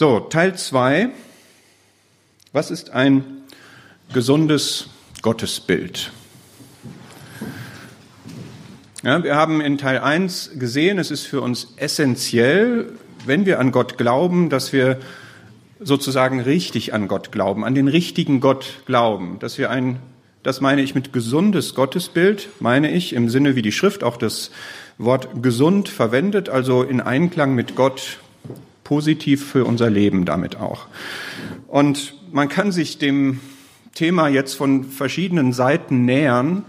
So, Teil zwei. Was ist ein gesundes Gottesbild? Ja, wir haben in Teil 1 gesehen, es ist für uns essentiell, wenn wir an Gott glauben, dass wir sozusagen richtig an Gott glauben, an den richtigen Gott glauben, dass wir ein, das meine ich mit gesundes Gottesbild, meine ich im Sinne, wie die Schrift auch das Wort gesund verwendet, also in Einklang mit Gott, positiv für unser Leben damit auch. Und man kann sich dem Thema jetzt von verschiedenen Seiten nähern.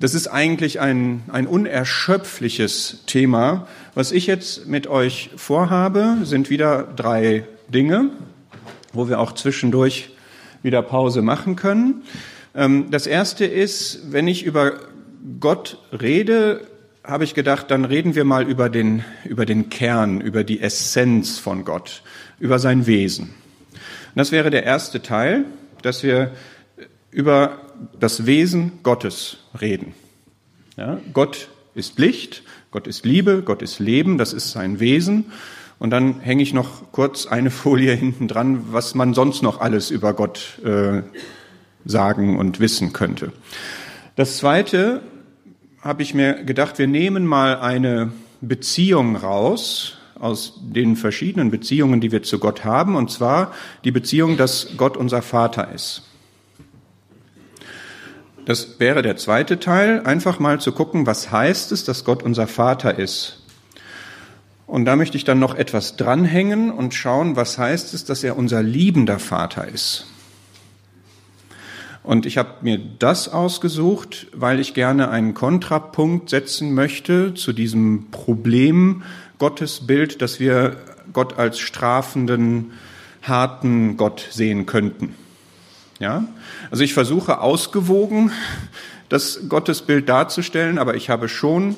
Das ist eigentlich ein, ein unerschöpfliches Thema. Was ich jetzt mit euch vorhabe, sind wieder drei Dinge, wo wir auch zwischendurch wieder Pause machen können. Ähm, das erste ist, wenn ich über Gott rede, habe ich gedacht, dann reden wir mal über den, über den Kern, über die Essenz von Gott, über sein Wesen. Und das wäre der erste Teil, dass wir über das Wesen Gottes reden. Ja, Gott ist Licht, Gott ist Liebe, Gott ist Leben, das ist sein Wesen. Und dann hänge ich noch kurz eine Folie hinten dran, was man sonst noch alles über Gott äh, sagen und wissen könnte. Das Zweite habe ich mir gedacht, wir nehmen mal eine Beziehung raus aus den verschiedenen Beziehungen, die wir zu Gott haben, und zwar die Beziehung, dass Gott unser Vater ist. Das wäre der zweite Teil, einfach mal zu gucken, was heißt es, dass Gott unser Vater ist. Und da möchte ich dann noch etwas dranhängen und schauen, was heißt es, dass er unser liebender Vater ist. Und ich habe mir das ausgesucht, weil ich gerne einen Kontrapunkt setzen möchte zu diesem Problem Gottesbild, dass wir Gott als strafenden, harten Gott sehen könnten. Ja? Also ich versuche ausgewogen das Gottesbild darzustellen, aber ich habe schon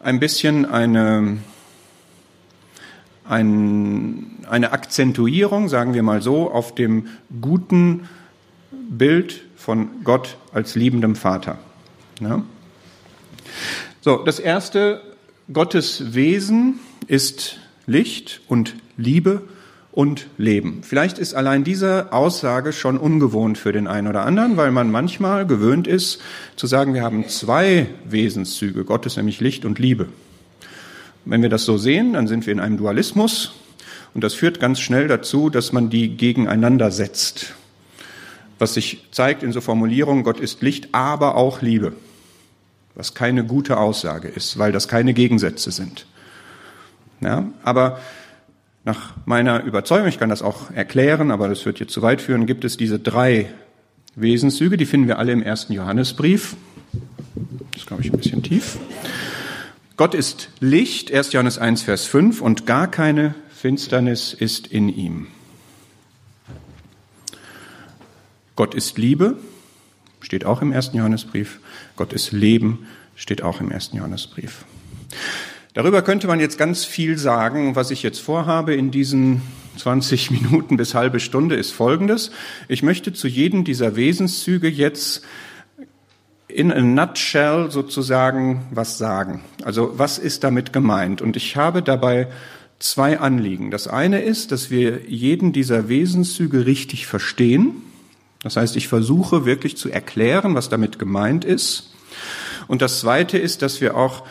ein bisschen eine, ein, eine Akzentuierung, sagen wir mal so, auf dem guten Bild von Gott als liebendem Vater. Ja? So, das erste, Gottes Wesen ist Licht und Liebe und Leben. Vielleicht ist allein diese Aussage schon ungewohnt für den einen oder anderen, weil man manchmal gewöhnt ist zu sagen, wir haben zwei Wesenszüge, Gottes nämlich Licht und Liebe. Wenn wir das so sehen, dann sind wir in einem Dualismus und das führt ganz schnell dazu, dass man die gegeneinander setzt. Was sich zeigt in so Formulierungen, Gott ist Licht, aber auch Liebe. Was keine gute Aussage ist, weil das keine Gegensätze sind. Ja, aber nach meiner Überzeugung, ich kann das auch erklären, aber das wird jetzt zu weit führen, gibt es diese drei Wesenszüge, die finden wir alle im ersten Johannesbrief. Das ist, glaube ich, ein bisschen tief. Gott ist Licht, 1. Johannes 1, Vers 5, und gar keine Finsternis ist in ihm. Gott ist Liebe, steht auch im ersten Johannesbrief. Gott ist Leben, steht auch im ersten Johannesbrief. Darüber könnte man jetzt ganz viel sagen. Was ich jetzt vorhabe in diesen 20 Minuten bis halbe Stunde ist Folgendes. Ich möchte zu jedem dieser Wesenszüge jetzt in a nutshell sozusagen was sagen. Also was ist damit gemeint? Und ich habe dabei zwei Anliegen. Das eine ist, dass wir jeden dieser Wesenszüge richtig verstehen. Das heißt, ich versuche wirklich zu erklären, was damit gemeint ist. Und das zweite ist, dass wir auch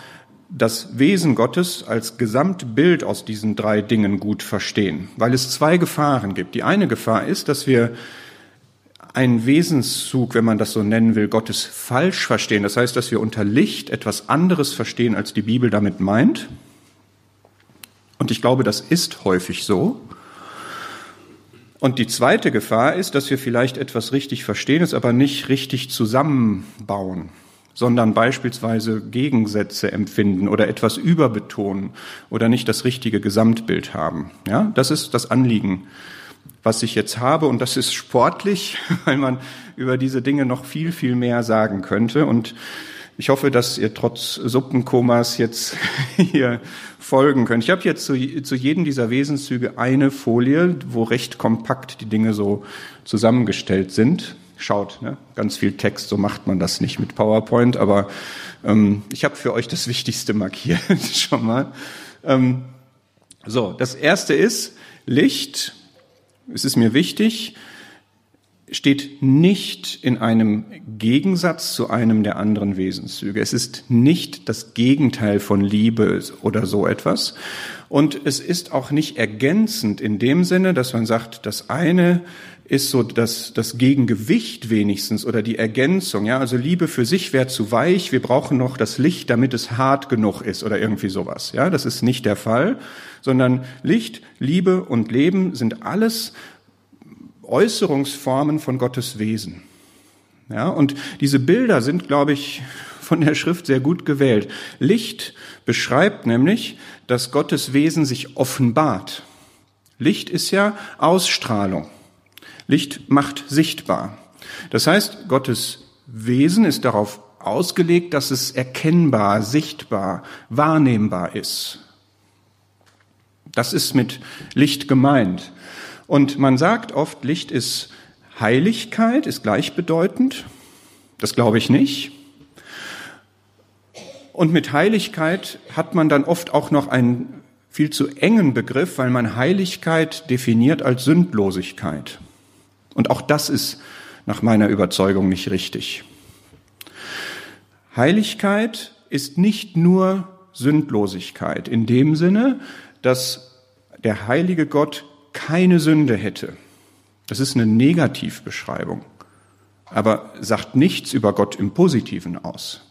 das Wesen Gottes als Gesamtbild aus diesen drei Dingen gut verstehen, weil es zwei Gefahren gibt. Die eine Gefahr ist, dass wir einen Wesenszug, wenn man das so nennen will, Gottes falsch verstehen. Das heißt, dass wir unter Licht etwas anderes verstehen, als die Bibel damit meint. Und ich glaube, das ist häufig so. Und die zweite Gefahr ist, dass wir vielleicht etwas richtig verstehen, es aber nicht richtig zusammenbauen sondern beispielsweise Gegensätze empfinden oder etwas überbetonen oder nicht das richtige Gesamtbild haben. Ja, das ist das Anliegen, was ich jetzt habe und das ist sportlich, weil man über diese Dinge noch viel, viel mehr sagen könnte und ich hoffe, dass ihr trotz Suppenkomas jetzt hier folgen könnt. Ich habe jetzt zu, zu jedem dieser Wesenszüge eine Folie, wo recht kompakt die Dinge so zusammengestellt sind schaut. Ne? Ganz viel Text, so macht man das nicht mit PowerPoint, aber ähm, ich habe für euch das Wichtigste markiert schon mal. Ähm, so, das erste ist Licht. es ist mir wichtig, steht nicht in einem Gegensatz zu einem der anderen Wesenszüge. Es ist nicht das Gegenteil von Liebe oder so etwas. Und es ist auch nicht ergänzend in dem Sinne, dass man sagt, das eine ist so das, das Gegengewicht wenigstens oder die Ergänzung. Ja, also Liebe für sich wäre zu weich. Wir brauchen noch das Licht, damit es hart genug ist oder irgendwie sowas. Ja, das ist nicht der Fall, sondern Licht, Liebe und Leben sind alles Äußerungsformen von Gottes Wesen. Ja, und diese Bilder sind, glaube ich, von der Schrift sehr gut gewählt. Licht beschreibt nämlich, dass Gottes Wesen sich offenbart. Licht ist ja Ausstrahlung. Licht macht sichtbar. Das heißt, Gottes Wesen ist darauf ausgelegt, dass es erkennbar, sichtbar, wahrnehmbar ist. Das ist mit Licht gemeint. Und man sagt oft, Licht ist Heiligkeit, ist gleichbedeutend. Das glaube ich nicht. Und mit Heiligkeit hat man dann oft auch noch einen viel zu engen Begriff, weil man Heiligkeit definiert als Sündlosigkeit. Und auch das ist nach meiner Überzeugung nicht richtig. Heiligkeit ist nicht nur Sündlosigkeit in dem Sinne, dass der heilige Gott keine Sünde hätte. Das ist eine Negativbeschreibung, aber sagt nichts über Gott im Positiven aus.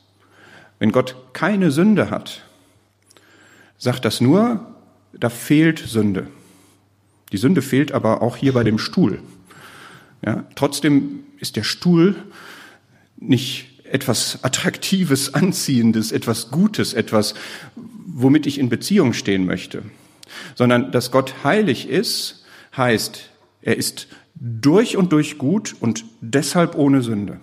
Wenn Gott keine Sünde hat, sagt das nur, da fehlt Sünde. Die Sünde fehlt aber auch hier bei dem Stuhl. Ja, trotzdem ist der Stuhl nicht etwas Attraktives, Anziehendes, etwas Gutes, etwas, womit ich in Beziehung stehen möchte, sondern dass Gott heilig ist, heißt, er ist durch und durch gut und deshalb ohne Sünde.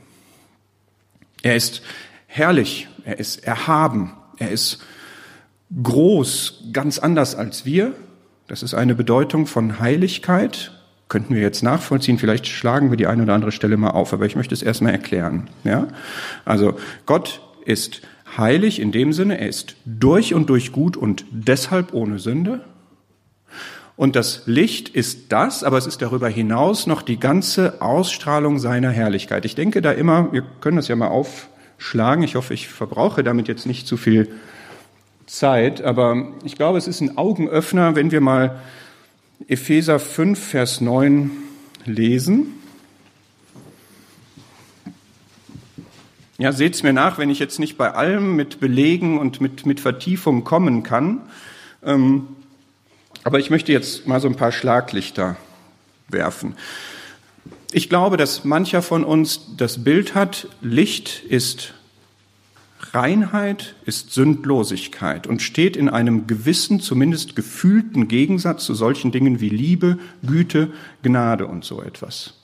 Er ist herrlich, er ist erhaben, er ist groß, ganz anders als wir. Das ist eine Bedeutung von Heiligkeit. Könnten wir jetzt nachvollziehen, vielleicht schlagen wir die eine oder andere Stelle mal auf, aber ich möchte es erstmal erklären. Ja? Also Gott ist heilig in dem Sinne, er ist durch und durch gut und deshalb ohne Sünde. Und das Licht ist das, aber es ist darüber hinaus noch die ganze Ausstrahlung seiner Herrlichkeit. Ich denke da immer, wir können das ja mal auf, schlagen. Ich hoffe, ich verbrauche damit jetzt nicht zu viel Zeit, aber ich glaube, es ist ein Augenöffner, wenn wir mal Epheser 5, Vers 9 lesen. Ja, seht's mir nach, wenn ich jetzt nicht bei allem mit Belegen und mit, mit Vertiefung kommen kann. Ähm, aber ich möchte jetzt mal so ein paar Schlaglichter werfen. Ich glaube, dass mancher von uns das Bild hat, Licht ist Reinheit, ist Sündlosigkeit und steht in einem gewissen, zumindest gefühlten Gegensatz zu solchen Dingen wie Liebe, Güte, Gnade und so etwas.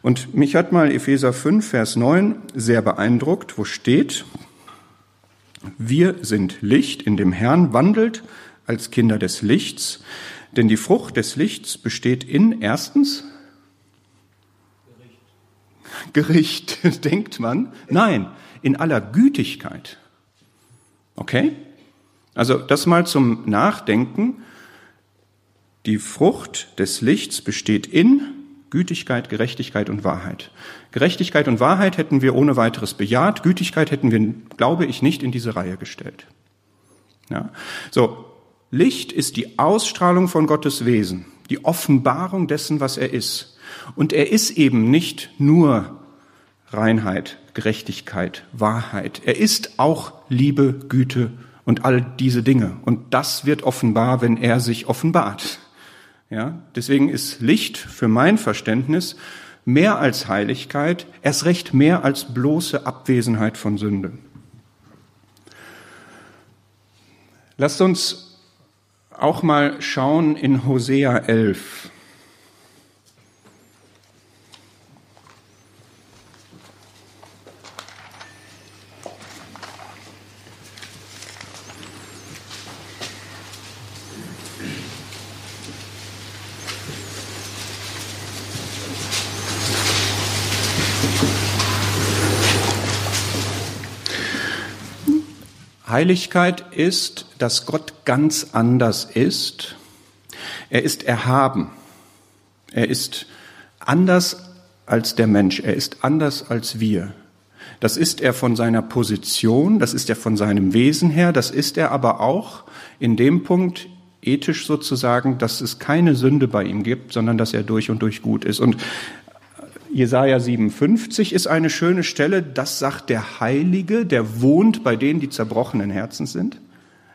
Und mich hat mal Epheser 5, Vers 9 sehr beeindruckt, wo steht, wir sind Licht in dem Herrn, wandelt als Kinder des Lichts, denn die Frucht des Lichts besteht in erstens Gericht, denkt man. Nein, in aller Gütigkeit. Okay? Also das mal zum Nachdenken. Die Frucht des Lichts besteht in Gütigkeit, Gerechtigkeit und Wahrheit. Gerechtigkeit und Wahrheit hätten wir ohne weiteres bejaht. Gütigkeit hätten wir, glaube ich, nicht in diese Reihe gestellt. Ja. So. Licht ist die Ausstrahlung von Gottes Wesen, die Offenbarung dessen, was er ist. Und er ist eben nicht nur Reinheit, Gerechtigkeit, Wahrheit. Er ist auch Liebe, Güte und all diese Dinge. Und das wird offenbar, wenn er sich offenbart. Ja, deswegen ist Licht für mein Verständnis mehr als Heiligkeit, erst recht mehr als bloße Abwesenheit von Sünde. Lasst uns auch mal schauen in Hosea 11. Heiligkeit ist, dass Gott ganz anders ist. Er ist erhaben. Er ist anders als der Mensch. Er ist anders als wir. Das ist er von seiner Position, das ist er von seinem Wesen her, das ist er aber auch in dem Punkt ethisch sozusagen, dass es keine Sünde bei ihm gibt, sondern dass er durch und durch gut ist. Und Jesaja 57 ist eine schöne Stelle, das sagt der Heilige, der wohnt bei denen, die zerbrochenen Herzens sind.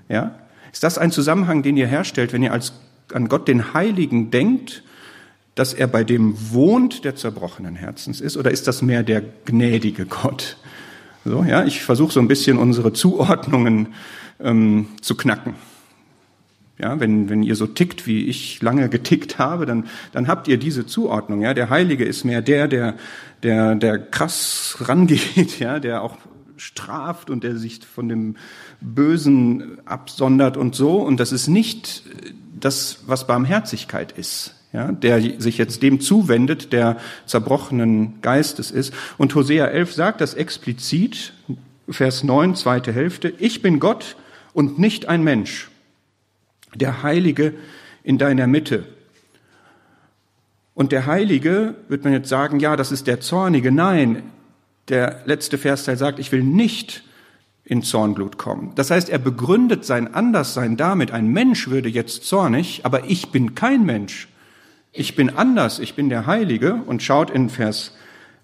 Ja? Ist das ein Zusammenhang, den ihr herstellt, wenn ihr als, an Gott den Heiligen denkt, dass er bei dem wohnt, der zerbrochenen Herzens ist, oder ist das mehr der gnädige Gott? So, ja, ich versuche so ein bisschen unsere Zuordnungen ähm, zu knacken. Ja, wenn, wenn ihr so tickt, wie ich lange getickt habe, dann, dann habt ihr diese Zuordnung. Ja, der Heilige ist mehr der, der, der, der krass rangeht, ja, der auch straft und der sich von dem Bösen absondert und so. Und das ist nicht das, was Barmherzigkeit ist. Ja, der sich jetzt dem zuwendet, der zerbrochenen Geistes ist. Und Hosea 11 sagt das explizit, Vers 9, zweite Hälfte, ich bin Gott und nicht ein Mensch der Heilige in deiner Mitte. Und der Heilige, wird man jetzt sagen, ja, das ist der Zornige. Nein, der letzte Versteil sagt, ich will nicht in Zornglut kommen. Das heißt, er begründet sein Anderssein damit, ein Mensch würde jetzt zornig, aber ich bin kein Mensch. Ich bin anders, ich bin der Heilige. Und schaut in Vers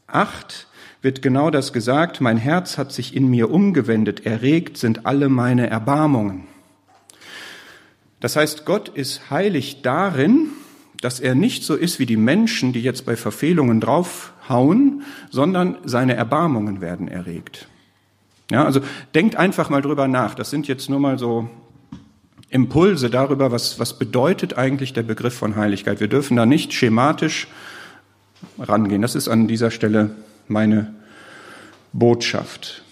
8, wird genau das gesagt, mein Herz hat sich in mir umgewendet, erregt sind alle meine Erbarmungen. Das heißt, Gott ist heilig darin, dass er nicht so ist wie die Menschen, die jetzt bei Verfehlungen draufhauen, sondern seine Erbarmungen werden erregt. Ja, also denkt einfach mal drüber nach. Das sind jetzt nur mal so Impulse darüber, was, was bedeutet eigentlich der Begriff von Heiligkeit. Wir dürfen da nicht schematisch rangehen. Das ist an dieser Stelle meine Botschaft.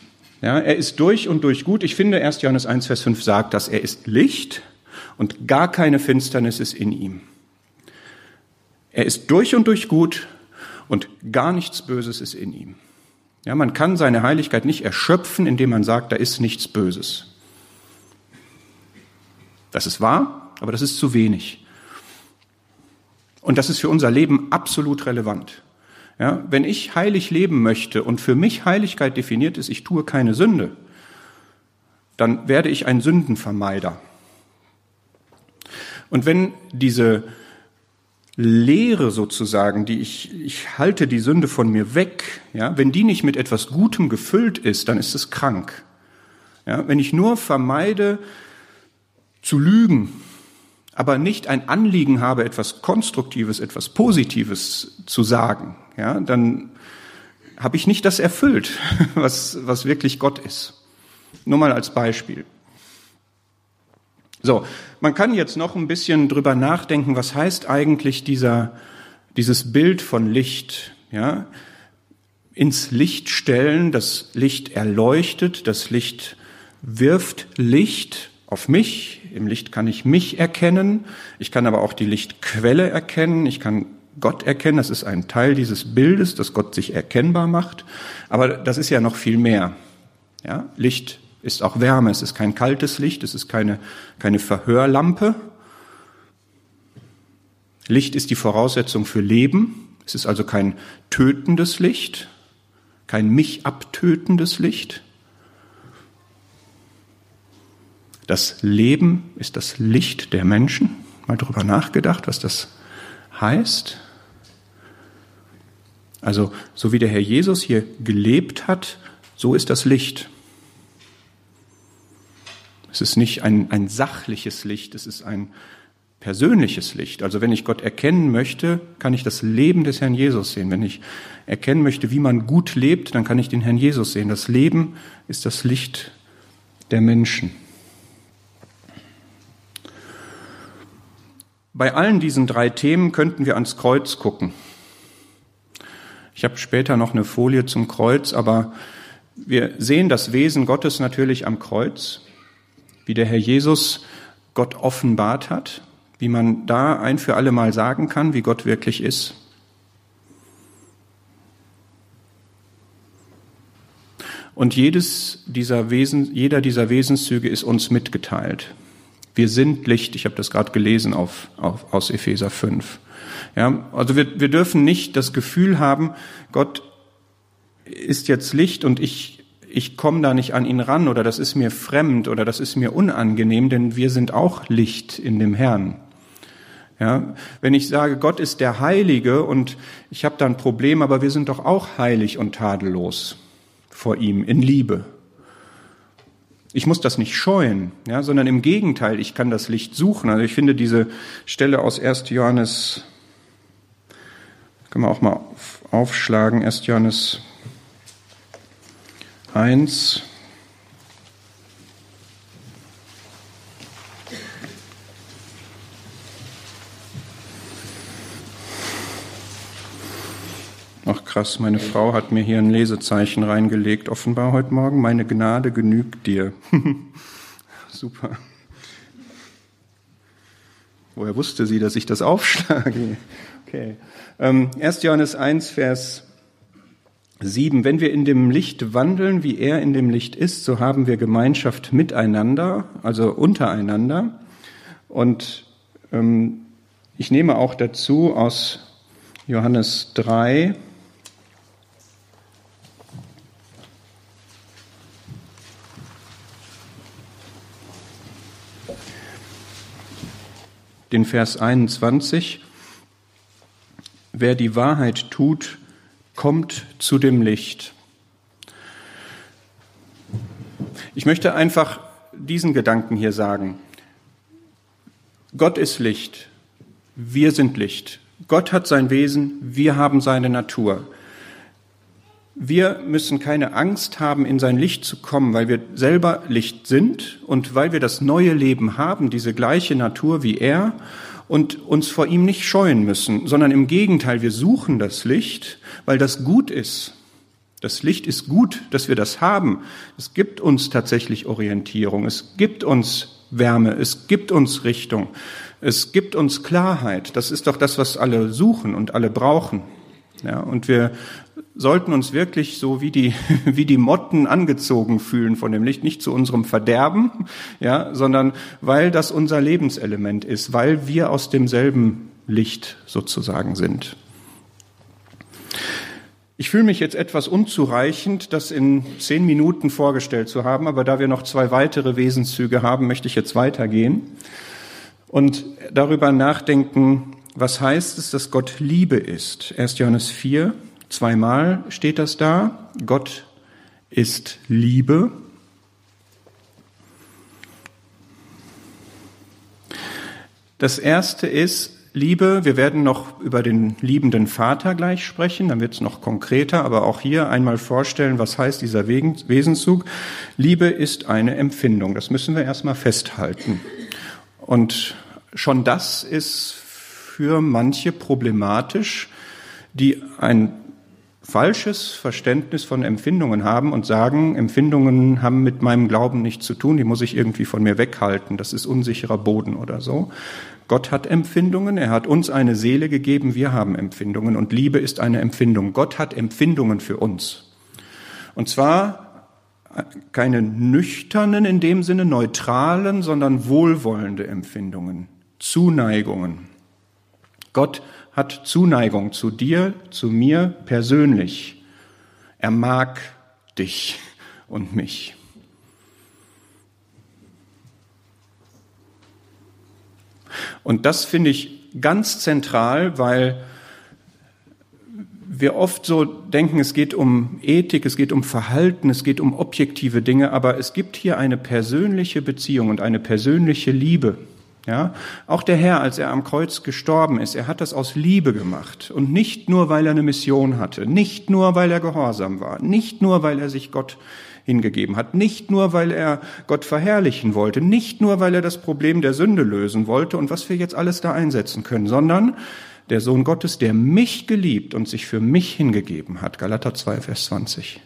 Ja, er ist durch und durch gut. Ich finde, 1. Johannes 1, Vers 5 sagt, dass er ist Licht und gar keine Finsternis ist in ihm. Er ist durch und durch gut und gar nichts Böses ist in ihm. Ja, man kann seine Heiligkeit nicht erschöpfen, indem man sagt, da ist nichts Böses. Das ist wahr, aber das ist zu wenig. Und das ist für unser Leben absolut relevant. Ja, wenn ich heilig leben möchte und für mich Heiligkeit definiert ist, ich tue keine Sünde, dann werde ich ein Sündenvermeider. Und wenn diese Lehre sozusagen, die ich, ich halte die Sünde von mir weg, ja, wenn die nicht mit etwas Gutem gefüllt ist, dann ist es krank. Ja, wenn ich nur vermeide zu lügen, aber nicht ein Anliegen habe, etwas Konstruktives, etwas Positives zu sagen, ja, dann habe ich nicht das erfüllt, was, was wirklich Gott ist. Nur mal als Beispiel. So, man kann jetzt noch ein bisschen drüber nachdenken, was heißt eigentlich dieser, dieses Bild von Licht, ja? Ins Licht stellen, das Licht erleuchtet, das Licht wirft Licht auf mich. Im Licht kann ich mich erkennen. Ich kann aber auch die Lichtquelle erkennen. Ich kann Gott erkennen. Das ist ein Teil dieses Bildes, dass Gott sich erkennbar macht. Aber das ist ja noch viel mehr. Ja? Licht ist auch Wärme. Es ist kein kaltes Licht, es ist keine, keine Verhörlampe. Licht ist die Voraussetzung für Leben. Es ist also kein tötendes Licht, kein mich abtötendes Licht. Das Leben ist das Licht der Menschen. Mal darüber nachgedacht, was das heißt. Also, so wie der Herr Jesus hier gelebt hat, so ist das Licht. Es ist nicht ein, ein sachliches Licht, es ist ein persönliches Licht. Also wenn ich Gott erkennen möchte, kann ich das Leben des Herrn Jesus sehen. Wenn ich erkennen möchte, wie man gut lebt, dann kann ich den Herrn Jesus sehen. Das Leben ist das Licht der Menschen. Bei allen diesen drei Themen könnten wir ans Kreuz gucken. Ich habe später noch eine Folie zum Kreuz, aber wir sehen das Wesen Gottes natürlich am Kreuz wie der Herr Jesus Gott offenbart hat, wie man da ein für alle Mal sagen kann, wie Gott wirklich ist. Und jedes dieser Wesen, jeder dieser Wesenszüge ist uns mitgeteilt. Wir sind Licht, ich habe das gerade gelesen auf, auf, aus Epheser 5. Ja, also wir, wir dürfen nicht das Gefühl haben, Gott ist jetzt Licht und ich, ich komme da nicht an ihn ran oder das ist mir fremd oder das ist mir unangenehm, denn wir sind auch Licht in dem Herrn. Ja, wenn ich sage, Gott ist der Heilige und ich habe da ein Problem, aber wir sind doch auch heilig und tadellos vor ihm in Liebe. Ich muss das nicht scheuen, ja, sondern im Gegenteil, ich kann das Licht suchen. Also ich finde diese Stelle aus 1. Johannes, können wir auch mal aufschlagen, 1. Johannes 1, Ach krass, meine Frau hat mir hier ein Lesezeichen reingelegt, offenbar heute Morgen. Meine Gnade genügt dir. Super. Woher wusste sie, dass ich das aufschlage? Okay. Ähm, 1. Johannes 1, Vers 7. Wenn wir in dem Licht wandeln, wie er in dem Licht ist, so haben wir Gemeinschaft miteinander, also untereinander. Und ähm, ich nehme auch dazu aus Johannes 3, den Vers 21. Wer die Wahrheit tut, kommt zu dem Licht. Ich möchte einfach diesen Gedanken hier sagen. Gott ist Licht. Wir sind Licht. Gott hat sein Wesen. Wir haben seine Natur. Wir müssen keine Angst haben, in sein Licht zu kommen, weil wir selber Licht sind und weil wir das neue Leben haben, diese gleiche Natur wie er und uns vor ihm nicht scheuen müssen, sondern im Gegenteil, wir suchen das Licht, weil das gut ist. Das Licht ist gut, dass wir das haben. Es gibt uns tatsächlich Orientierung, es gibt uns Wärme, es gibt uns Richtung, es gibt uns Klarheit. Das ist doch das, was alle suchen und alle brauchen. Ja, und wir sollten uns wirklich so wie die, wie die Motten angezogen fühlen von dem Licht, nicht zu unserem Verderben, ja, sondern weil das unser Lebenselement ist, weil wir aus demselben Licht sozusagen sind. Ich fühle mich jetzt etwas unzureichend, das in zehn Minuten vorgestellt zu haben, aber da wir noch zwei weitere Wesenszüge haben, möchte ich jetzt weitergehen und darüber nachdenken, was heißt es, dass Gott Liebe ist. 1. Johannes 4, Zweimal steht das da. Gott ist Liebe. Das erste ist Liebe. Wir werden noch über den liebenden Vater gleich sprechen. Dann wird es noch konkreter, aber auch hier einmal vorstellen, was heißt dieser Wesenszug. Liebe ist eine Empfindung. Das müssen wir erstmal festhalten. Und schon das ist für manche problematisch, die ein falsches Verständnis von Empfindungen haben und sagen, Empfindungen haben mit meinem Glauben nichts zu tun, die muss ich irgendwie von mir weghalten, das ist unsicherer Boden oder so. Gott hat Empfindungen, er hat uns eine Seele gegeben, wir haben Empfindungen und Liebe ist eine Empfindung. Gott hat Empfindungen für uns. Und zwar keine nüchternen, in dem Sinne neutralen, sondern wohlwollende Empfindungen, Zuneigungen. Gott hat Zuneigung zu dir, zu mir persönlich. Er mag dich und mich. Und das finde ich ganz zentral, weil wir oft so denken, es geht um Ethik, es geht um Verhalten, es geht um objektive Dinge, aber es gibt hier eine persönliche Beziehung und eine persönliche Liebe. Ja, auch der Herr, als er am Kreuz gestorben ist, er hat das aus Liebe gemacht und nicht nur, weil er eine Mission hatte, nicht nur, weil er gehorsam war, nicht nur, weil er sich Gott hingegeben hat, nicht nur, weil er Gott verherrlichen wollte, nicht nur, weil er das Problem der Sünde lösen wollte und was wir jetzt alles da einsetzen können, sondern der Sohn Gottes, der mich geliebt und sich für mich hingegeben hat. Galater 2, Vers 20.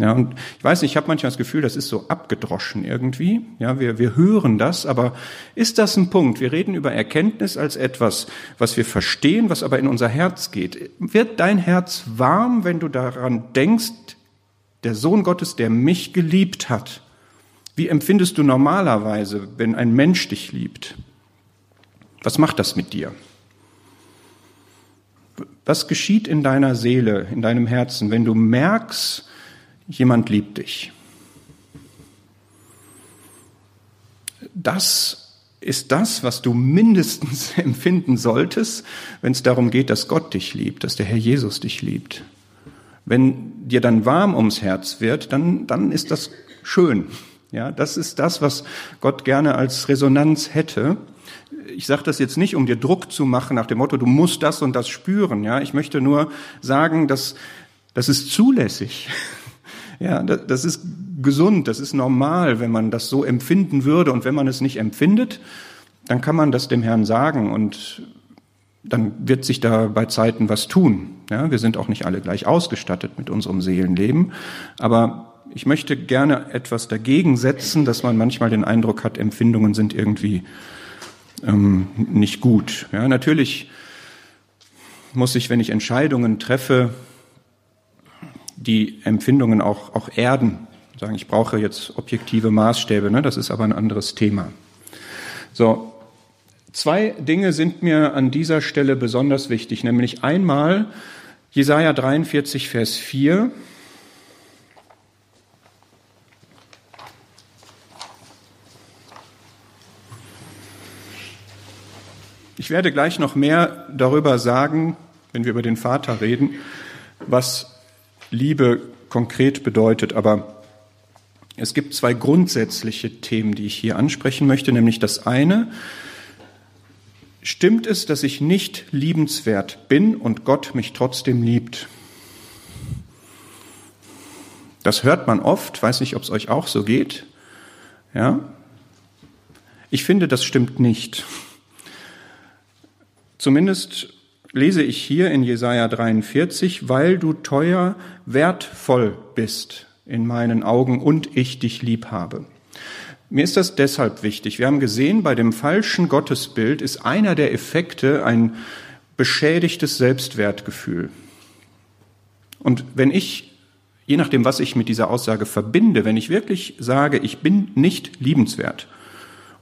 Ja, und ich weiß nicht, ich habe manchmal das Gefühl, das ist so abgedroschen irgendwie. Ja, wir, wir hören das, aber ist das ein Punkt? Wir reden über Erkenntnis als etwas, was wir verstehen, was aber in unser Herz geht. Wird dein Herz warm, wenn du daran denkst, der Sohn Gottes, der mich geliebt hat? Wie empfindest du normalerweise, wenn ein Mensch dich liebt? Was macht das mit dir? Was geschieht in deiner Seele, in deinem Herzen, wenn du merkst, jemand liebt dich? Das ist das, was du mindestens empfinden solltest, wenn es darum geht, dass Gott dich liebt, dass der Herr Jesus dich liebt. Wenn dir dann warm ums Herz wird, dann, dann ist das schön. Ja, das ist das, was Gott gerne als Resonanz hätte. Ich sage das jetzt nicht, um dir Druck zu machen nach dem Motto, du musst das und das spüren. Ja, ich möchte nur sagen, dass das ist zulässig. Ja, das ist gesund, das ist normal, wenn man das so empfinden würde. Und wenn man es nicht empfindet, dann kann man das dem Herrn sagen und dann wird sich da bei Zeiten was tun. Ja, wir sind auch nicht alle gleich ausgestattet mit unserem Seelenleben, aber ich möchte gerne etwas dagegen setzen, dass man manchmal den Eindruck hat, Empfindungen sind irgendwie ähm, nicht gut. Ja, natürlich muss ich, wenn ich Entscheidungen treffe, die Empfindungen auch, auch erden. Sagen, ich brauche jetzt objektive Maßstäbe, ne? das ist aber ein anderes Thema. So, zwei Dinge sind mir an dieser Stelle besonders wichtig, nämlich einmal Jesaja 43, Vers 4. Ich werde gleich noch mehr darüber sagen, wenn wir über den Vater reden, was Liebe konkret bedeutet. Aber es gibt zwei grundsätzliche Themen, die ich hier ansprechen möchte, nämlich das eine, stimmt es, dass ich nicht liebenswert bin und Gott mich trotzdem liebt? Das hört man oft, weiß nicht, ob es euch auch so geht. Ja? Ich finde, das stimmt nicht. Zumindest lese ich hier in Jesaja 43, weil du teuer, wertvoll bist in meinen Augen und ich dich lieb habe. Mir ist das deshalb wichtig. Wir haben gesehen, bei dem falschen Gottesbild ist einer der Effekte ein beschädigtes Selbstwertgefühl. Und wenn ich, je nachdem, was ich mit dieser Aussage verbinde, wenn ich wirklich sage, ich bin nicht liebenswert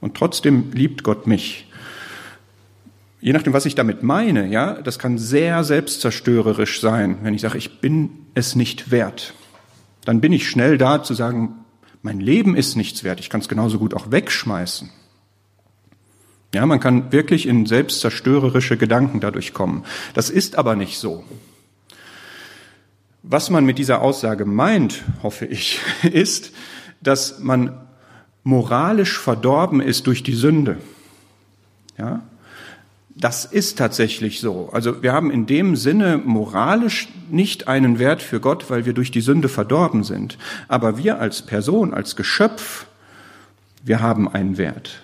und trotzdem liebt Gott mich, je nachdem, was ich damit meine, ja, das kann sehr selbstzerstörerisch sein, wenn ich sage, ich bin es nicht wert. Dann bin ich schnell da zu sagen, mein Leben ist nichts wert, ich kann es genauso gut auch wegschmeißen. Ja, man kann wirklich in selbstzerstörerische Gedanken dadurch kommen. Das ist aber nicht so. Was man mit dieser Aussage meint, hoffe ich, ist, dass man moralisch verdorben ist durch die Sünde. Ja? Das ist tatsächlich so. Also wir haben in dem Sinne moralisch nicht einen Wert für Gott, weil wir durch die Sünde verdorben sind. Aber wir als Person, als Geschöpf, wir haben einen Wert.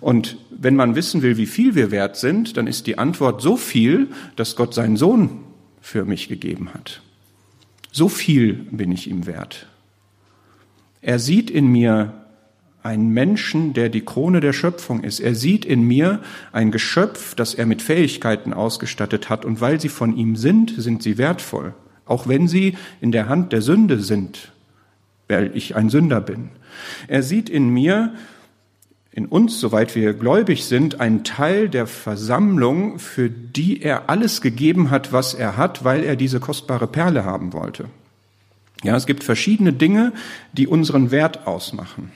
Und wenn man wissen will, wie viel wir wert sind, dann ist die Antwort so viel, dass Gott seinen Sohn für mich gegeben hat. So viel bin ich ihm wert. Er sieht in mir einen Menschen, der die Krone der Schöpfung ist. Er sieht in mir ein Geschöpf, das er mit Fähigkeiten ausgestattet hat, und weil sie von ihm sind, sind sie wertvoll, auch wenn sie in der Hand der Sünde sind, weil ich ein Sünder bin. Er sieht in mir, in uns, soweit wir gläubig sind, einen Teil der Versammlung, für die er alles gegeben hat, was er hat, weil er diese kostbare Perle haben wollte. Ja, es gibt verschiedene Dinge, die unseren Wert ausmachen.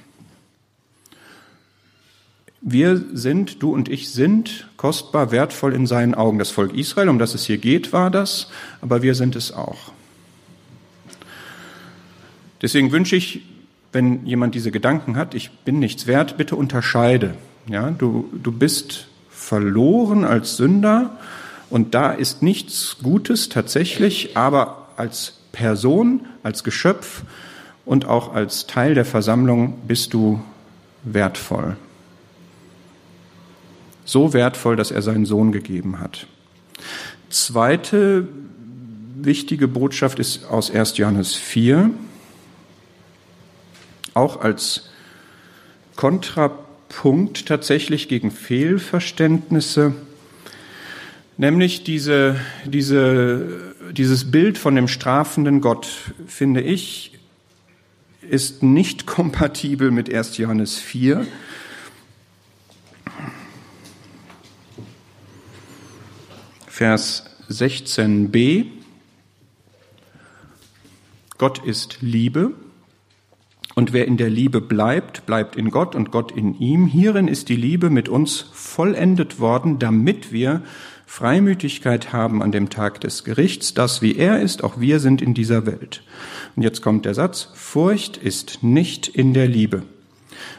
Wir sind, du und ich sind kostbar, wertvoll in seinen Augen. Das Volk Israel, um das es hier geht, war das, aber wir sind es auch. Deswegen wünsche ich, wenn jemand diese Gedanken hat, ich bin nichts wert, bitte unterscheide. Ja, du, du bist verloren als Sünder und da ist nichts Gutes tatsächlich, aber als Person, als Geschöpf und auch als Teil der Versammlung bist du wertvoll so wertvoll, dass er seinen Sohn gegeben hat. Zweite wichtige Botschaft ist aus 1. Johannes 4, auch als Kontrapunkt tatsächlich gegen Fehlverständnisse, nämlich diese, diese, dieses Bild von dem strafenden Gott, finde ich, ist nicht kompatibel mit 1. Johannes 4, Vers 16b. Gott ist Liebe. Und wer in der Liebe bleibt, bleibt in Gott und Gott in ihm. Hierin ist die Liebe mit uns vollendet worden, damit wir Freimütigkeit haben an dem Tag des Gerichts, dass wie er ist, auch wir sind in dieser Welt. Und jetzt kommt der Satz, Furcht ist nicht in der Liebe,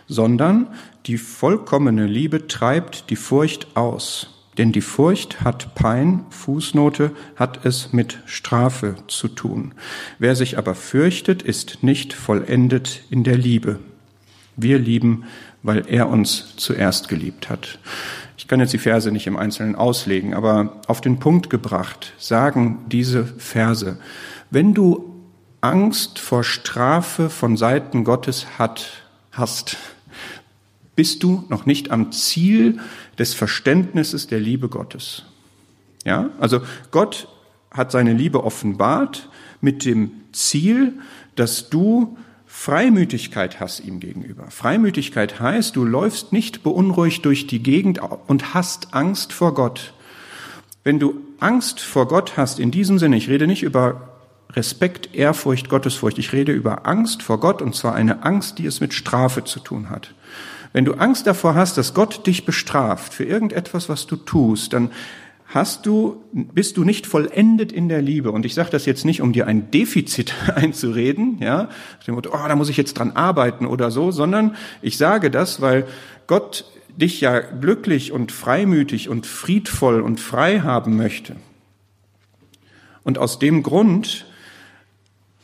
sondern die vollkommene Liebe treibt die Furcht aus. Denn die Furcht hat Pein, Fußnote, hat es mit Strafe zu tun. Wer sich aber fürchtet, ist nicht vollendet in der Liebe. Wir lieben, weil er uns zuerst geliebt hat. Ich kann jetzt die Verse nicht im Einzelnen auslegen, aber auf den Punkt gebracht sagen diese Verse, wenn du Angst vor Strafe von Seiten Gottes hat, hast, bist du noch nicht am Ziel des Verständnisses der Liebe Gottes. Ja, also Gott hat seine Liebe offenbart mit dem Ziel, dass du Freimütigkeit hast ihm gegenüber. Freimütigkeit heißt, du läufst nicht beunruhigt durch die Gegend und hast Angst vor Gott. Wenn du Angst vor Gott hast, in diesem Sinne, ich rede nicht über Respekt, Ehrfurcht, Gottesfurcht, ich rede über Angst vor Gott und zwar eine Angst, die es mit Strafe zu tun hat. Wenn du Angst davor hast, dass Gott dich bestraft für irgendetwas, was du tust, dann hast du, bist du nicht vollendet in der Liebe. Und ich sage das jetzt nicht, um dir ein Defizit einzureden, ja, dem Motto, oh, da muss ich jetzt dran arbeiten oder so, sondern ich sage das, weil Gott dich ja glücklich und freimütig und friedvoll und frei haben möchte. Und aus dem Grund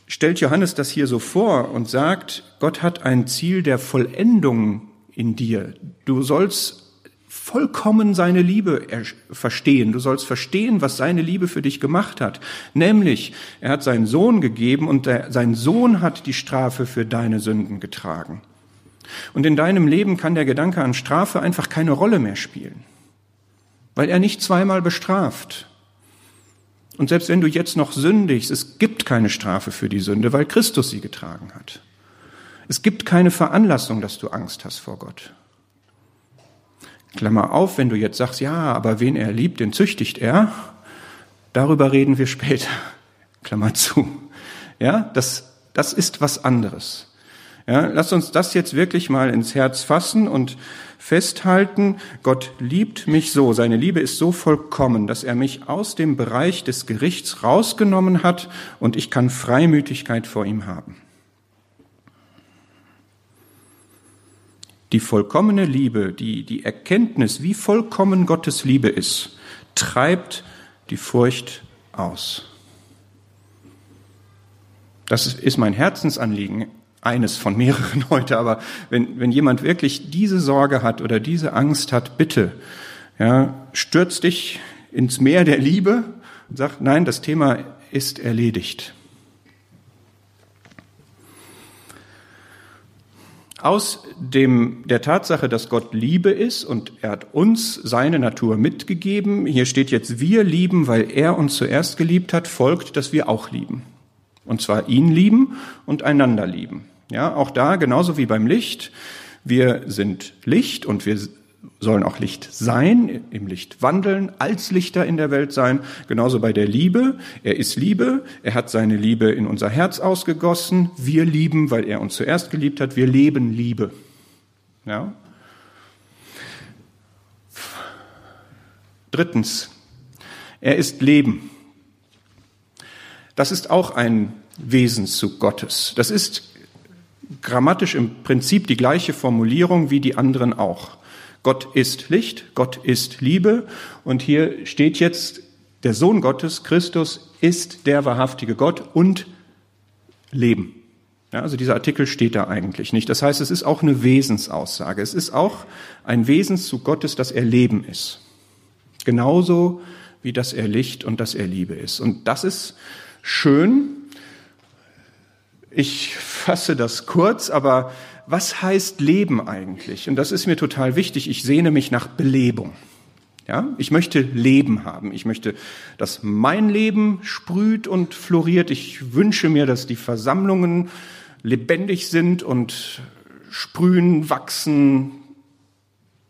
stellt Johannes das hier so vor und sagt, Gott hat ein Ziel der Vollendung in dir. Du sollst vollkommen seine Liebe verstehen. Du sollst verstehen, was seine Liebe für dich gemacht hat. Nämlich, er hat seinen Sohn gegeben und der, sein Sohn hat die Strafe für deine Sünden getragen. Und in deinem Leben kann der Gedanke an Strafe einfach keine Rolle mehr spielen, weil er nicht zweimal bestraft. Und selbst wenn du jetzt noch sündigst, es gibt keine Strafe für die Sünde, weil Christus sie getragen hat. Es gibt keine Veranlassung, dass du Angst hast vor Gott. Klammer auf, wenn du jetzt sagst, ja, aber wen er liebt, den züchtigt er. Darüber reden wir später. Klammer zu. Ja, das, das ist was anderes. Ja, lass uns das jetzt wirklich mal ins Herz fassen und festhalten. Gott liebt mich so. Seine Liebe ist so vollkommen, dass er mich aus dem Bereich des Gerichts rausgenommen hat und ich kann Freimütigkeit vor ihm haben. Die vollkommene Liebe, die, die Erkenntnis, wie vollkommen Gottes Liebe ist, treibt die Furcht aus. Das ist mein Herzensanliegen, eines von mehreren heute, aber wenn, wenn jemand wirklich diese Sorge hat oder diese Angst hat, bitte, ja, stürz dich ins Meer der Liebe und sag, nein, das Thema ist erledigt. Aus dem, der Tatsache, dass Gott Liebe ist und er hat uns seine Natur mitgegeben, hier steht jetzt wir lieben, weil er uns zuerst geliebt hat, folgt, dass wir auch lieben. Und zwar ihn lieben und einander lieben. Ja, auch da, genauso wie beim Licht. Wir sind Licht und wir sollen auch Licht sein, im Licht wandeln, als Lichter in der Welt sein. Genauso bei der Liebe. Er ist Liebe. Er hat seine Liebe in unser Herz ausgegossen. Wir lieben, weil er uns zuerst geliebt hat. Wir leben Liebe. Ja. Drittens. Er ist Leben. Das ist auch ein Wesenszug Gottes. Das ist grammatisch im Prinzip die gleiche Formulierung wie die anderen auch. Gott ist Licht, Gott ist Liebe. Und hier steht jetzt, der Sohn Gottes, Christus, ist der wahrhaftige Gott und Leben. Ja, also dieser Artikel steht da eigentlich nicht. Das heißt, es ist auch eine Wesensaussage. Es ist auch ein Wesenszug Gottes, dass er Leben ist. Genauso wie dass er Licht und dass er Liebe ist. Und das ist schön. Ich fasse das kurz, aber was heißt Leben eigentlich? Und das ist mir total wichtig. Ich sehne mich nach Belebung. Ja, ich möchte Leben haben. Ich möchte, dass mein Leben sprüht und floriert. Ich wünsche mir, dass die Versammlungen lebendig sind und sprühen, wachsen,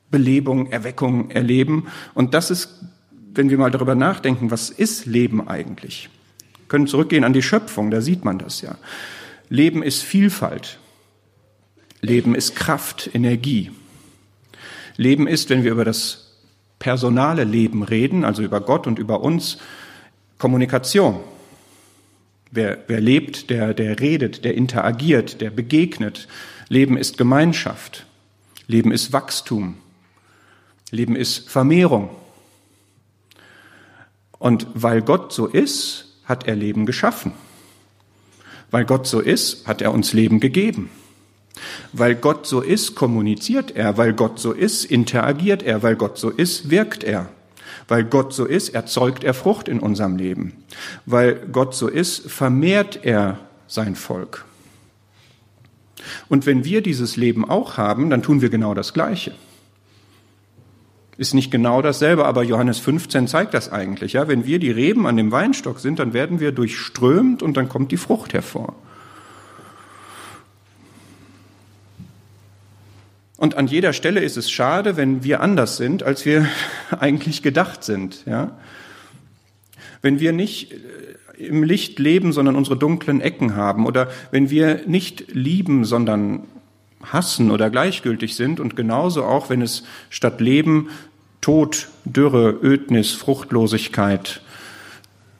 Belebung, Erweckung erleben. Und das ist wenn wir mal darüber nachdenken, was ist Leben eigentlich? Wir können zurückgehen an die Schöpfung, da sieht man das ja. Leben ist Vielfalt. Leben ist Kraft, Energie. Leben ist, wenn wir über das personale Leben reden, also über Gott und über uns, Kommunikation. Wer, wer lebt, der, der redet, der interagiert, der begegnet. Leben ist Gemeinschaft. Leben ist Wachstum. Leben ist Vermehrung. Und weil Gott so ist, hat er Leben geschaffen. Weil Gott so ist, hat er uns Leben gegeben. Weil Gott so ist, kommuniziert er. Weil Gott so ist, interagiert er. Weil Gott so ist, wirkt er. Weil Gott so ist, erzeugt er Frucht in unserem Leben. Weil Gott so ist, vermehrt er sein Volk. Und wenn wir dieses Leben auch haben, dann tun wir genau das Gleiche. Ist nicht genau dasselbe, aber Johannes 15 zeigt das eigentlich. Ja, wenn wir die Reben an dem Weinstock sind, dann werden wir durchströmt und dann kommt die Frucht hervor. Und an jeder Stelle ist es schade, wenn wir anders sind, als wir eigentlich gedacht sind. Ja? Wenn wir nicht äh, im Licht leben, sondern unsere dunklen Ecken haben, oder wenn wir nicht lieben, sondern hassen oder gleichgültig sind, und genauso auch, wenn es statt Leben Tod, Dürre, Ödnis, Fruchtlosigkeit,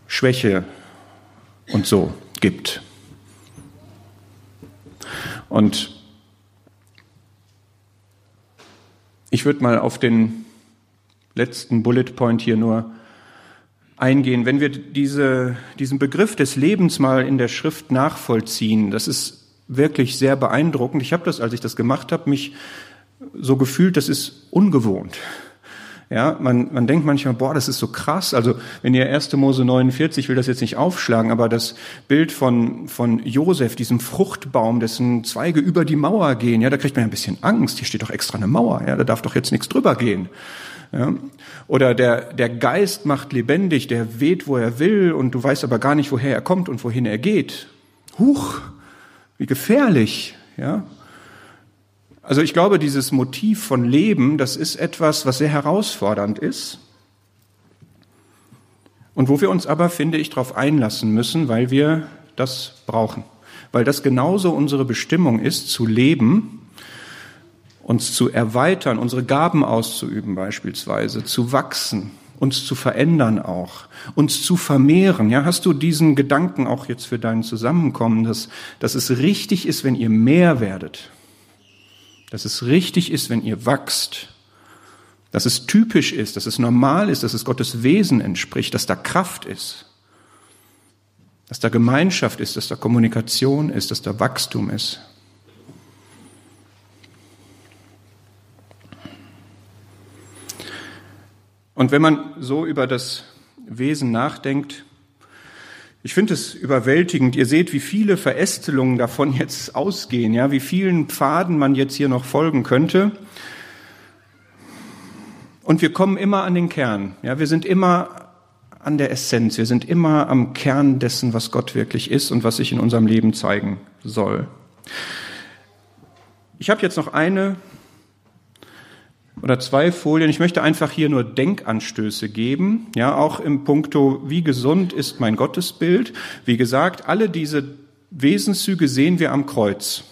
Schwäche und so gibt. Und Ich würde mal auf den letzten Bullet Point hier nur eingehen. Wenn wir diese, diesen Begriff des Lebens mal in der Schrift nachvollziehen, das ist wirklich sehr beeindruckend. Ich habe das, als ich das gemacht habe, mich so gefühlt, das ist ungewohnt. Ja, man, man denkt manchmal, boah, das ist so krass. Also wenn ihr 1. Mose 49, ich will das jetzt nicht aufschlagen, aber das Bild von, von Josef, diesem Fruchtbaum, dessen Zweige über die Mauer gehen, ja, da kriegt man ja ein bisschen Angst. Hier steht doch extra eine Mauer, ja, da darf doch jetzt nichts drüber gehen. Ja? Oder der, der Geist macht lebendig, der weht, wo er will, und du weißt aber gar nicht, woher er kommt und wohin er geht. Huch, wie gefährlich, ja. Also ich glaube, dieses Motiv von Leben, das ist etwas, was sehr herausfordernd ist und wo wir uns aber, finde ich, darauf einlassen müssen, weil wir das brauchen. Weil das genauso unsere Bestimmung ist, zu leben, uns zu erweitern, unsere Gaben auszuüben beispielsweise, zu wachsen, uns zu verändern auch, uns zu vermehren. Ja, hast du diesen Gedanken auch jetzt für dein Zusammenkommen, dass, dass es richtig ist, wenn ihr mehr werdet? Dass es richtig ist, wenn ihr wachst, dass es typisch ist, dass es normal ist, dass es Gottes Wesen entspricht, dass da Kraft ist, dass da Gemeinschaft ist, dass da Kommunikation ist, dass da Wachstum ist. Und wenn man so über das Wesen nachdenkt, ich finde es überwältigend. Ihr seht, wie viele Verästelungen davon jetzt ausgehen, ja, wie vielen Pfaden man jetzt hier noch folgen könnte. Und wir kommen immer an den Kern. Ja, wir sind immer an der Essenz. Wir sind immer am Kern dessen, was Gott wirklich ist und was sich in unserem Leben zeigen soll. Ich habe jetzt noch eine oder zwei Folien. Ich möchte einfach hier nur Denkanstöße geben, ja, auch im Punkto, wie gesund ist mein Gottesbild. Wie gesagt, alle diese Wesenszüge sehen wir am Kreuz.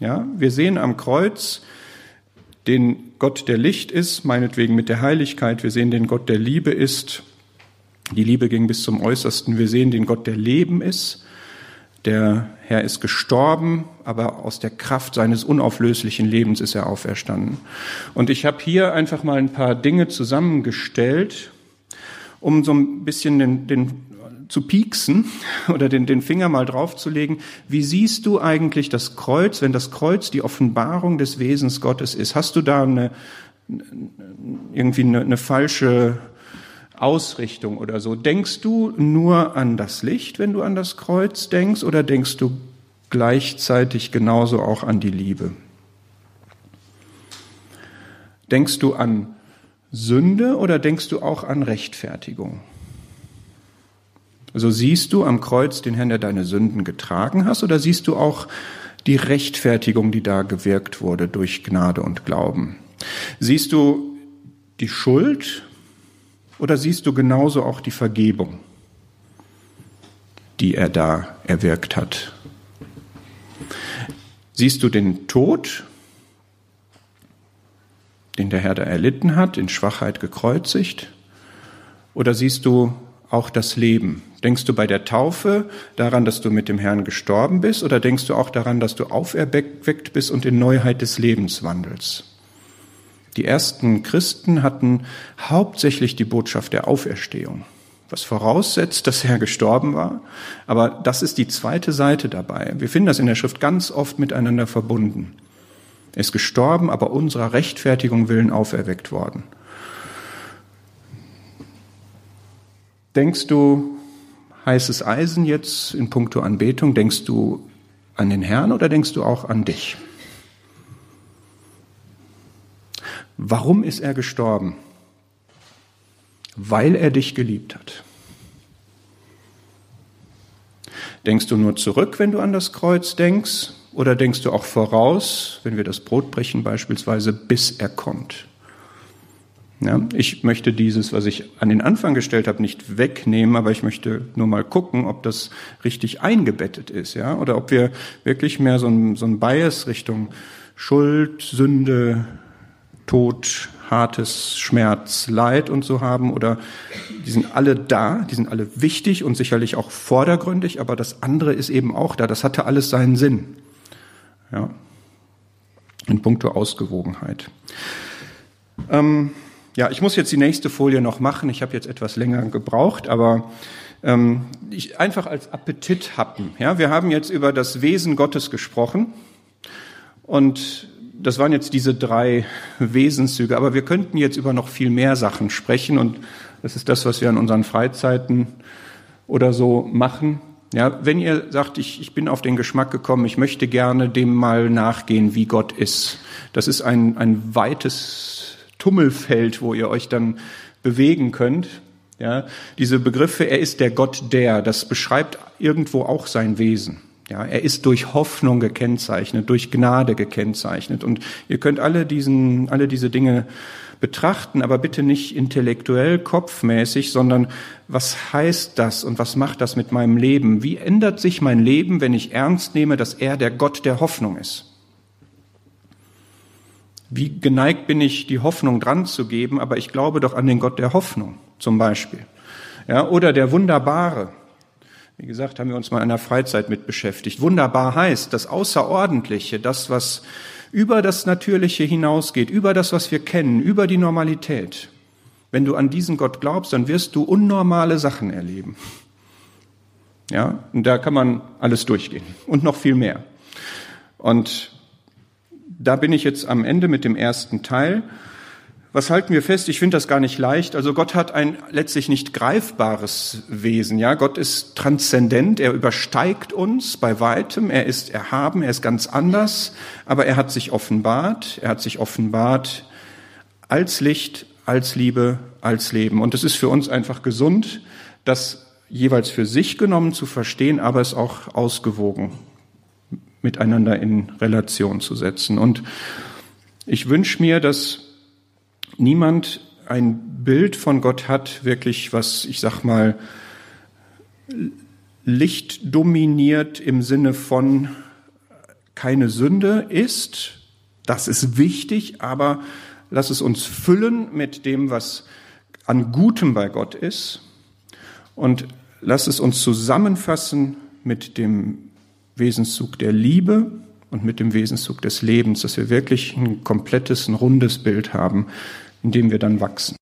Ja, wir sehen am Kreuz den Gott, der Licht ist, meinetwegen mit der Heiligkeit. Wir sehen den Gott, der Liebe ist. Die Liebe ging bis zum Äußersten. Wir sehen den Gott, der Leben ist. Der Herr ist gestorben, aber aus der Kraft seines unauflöslichen Lebens ist er auferstanden. Und ich habe hier einfach mal ein paar Dinge zusammengestellt, um so ein bisschen den, den zu pieksen oder den, den Finger mal draufzulegen. Wie siehst du eigentlich das Kreuz, wenn das Kreuz die Offenbarung des Wesens Gottes ist? Hast du da eine, irgendwie eine, eine falsche Ausrichtung oder so. Denkst du nur an das Licht, wenn du an das Kreuz denkst, oder denkst du gleichzeitig genauso auch an die Liebe? Denkst du an Sünde oder denkst du auch an Rechtfertigung? Also siehst du am Kreuz den Herrn, der deine Sünden getragen hast, oder siehst du auch die Rechtfertigung, die da gewirkt wurde durch Gnade und Glauben? Siehst du die Schuld Oder siehst du genauso auch die Vergebung, die er da erwirkt hat? Siehst du den Tod, den der Herr da erlitten hat, in Schwachheit gekreuzigt? Oder siehst du auch das Leben? Denkst du bei der Taufe daran, dass du mit dem Herrn gestorben bist? Oder denkst du auch daran, dass du auferweckt bist und in Neuheit des Lebens wandelst? Die ersten Christen hatten hauptsächlich die Botschaft der Auferstehung, was voraussetzt, dass er gestorben war. Aber das ist die zweite Seite dabei. Wir finden das in der Schrift ganz oft miteinander verbunden. Er ist gestorben, aber unserer Rechtfertigung willen auferweckt worden. Denkst du heißes Eisen jetzt in puncto Anbetung? Denkst du an den Herrn oder denkst du auch an dich? Warum ist er gestorben? Weil er dich geliebt hat. Denkst du nur zurück, wenn du an das Kreuz denkst? Oder denkst du auch voraus, wenn wir das Brot brechen beispielsweise, bis er kommt? Ja, ich möchte dieses, was ich an den Anfang gestellt habe, nicht wegnehmen, aber ich möchte nur mal gucken, ob das richtig eingebettet ist, ja, oder ob wir wirklich mehr so ein, so ein Bias Richtung Schuld, Sünde, Tod, hartes Schmerz, Leid und so haben oder die sind alle da, die sind alle wichtig und sicherlich auch vordergründig, aber das andere ist eben auch da. Das hatte alles seinen Sinn. Ja. In puncto Ausgewogenheit. Ähm, ja, ich muss jetzt die nächste Folie noch machen. Ich habe jetzt etwas länger gebraucht, aber ähm, ich, einfach als Appetit happen. Ja, wir haben jetzt über das Wesen Gottes gesprochen und das waren jetzt diese drei Wesenszüge, aber wir könnten jetzt über noch viel mehr Sachen sprechen und das ist das, was wir an unseren Freizeiten oder so machen. Ja, wenn ihr sagt, ich, ich bin auf den Geschmack gekommen, ich möchte gerne dem mal nachgehen, wie Gott ist. Das ist ein, ein weites Tummelfeld, wo ihr euch dann bewegen könnt. Ja, diese Begriffe, er ist der Gott der, das beschreibt irgendwo auch sein Wesen. Ja, er ist durch Hoffnung gekennzeichnet, durch Gnade gekennzeichnet. Und ihr könnt alle diesen, alle diese Dinge betrachten, aber bitte nicht intellektuell, kopfmäßig, sondern was heißt das und was macht das mit meinem Leben? Wie ändert sich mein Leben, wenn ich ernst nehme, dass er der Gott der Hoffnung ist? Wie geneigt bin ich, die Hoffnung dran zu geben, aber ich glaube doch an den Gott der Hoffnung, zum Beispiel. Ja, oder der Wunderbare, wie gesagt, haben wir uns mal in der Freizeit mit beschäftigt. Wunderbar heißt das Außerordentliche, das, was über das Natürliche hinausgeht, über das, was wir kennen, über die Normalität. Wenn du an diesen Gott glaubst, dann wirst du unnormale Sachen erleben. Ja, und da kann man alles durchgehen und noch viel mehr. Und da bin ich jetzt am Ende mit dem ersten Teil. Was halten wir fest? Ich finde das gar nicht leicht. Also Gott hat ein letztlich nicht greifbares Wesen. Ja, Gott ist transzendent. Er übersteigt uns bei weitem. Er ist erhaben. Er ist ganz anders. Aber er hat sich offenbart. Er hat sich offenbart als Licht, als Liebe, als Leben. Und es ist für uns einfach gesund, das jeweils für sich genommen zu verstehen, aber es auch ausgewogen miteinander in Relation zu setzen. Und ich wünsche mir, dass niemand ein Bild von Gott hat, wirklich, was ich sag mal, Licht dominiert im Sinne von keine Sünde ist. Das ist wichtig, aber lass es uns füllen mit dem, was an Gutem bei Gott ist. Und lass es uns zusammenfassen mit dem Wesenszug der Liebe und mit dem Wesenszug des Lebens, dass wir wirklich ein komplettes, ein rundes Bild haben, in dem wir dann wachsen.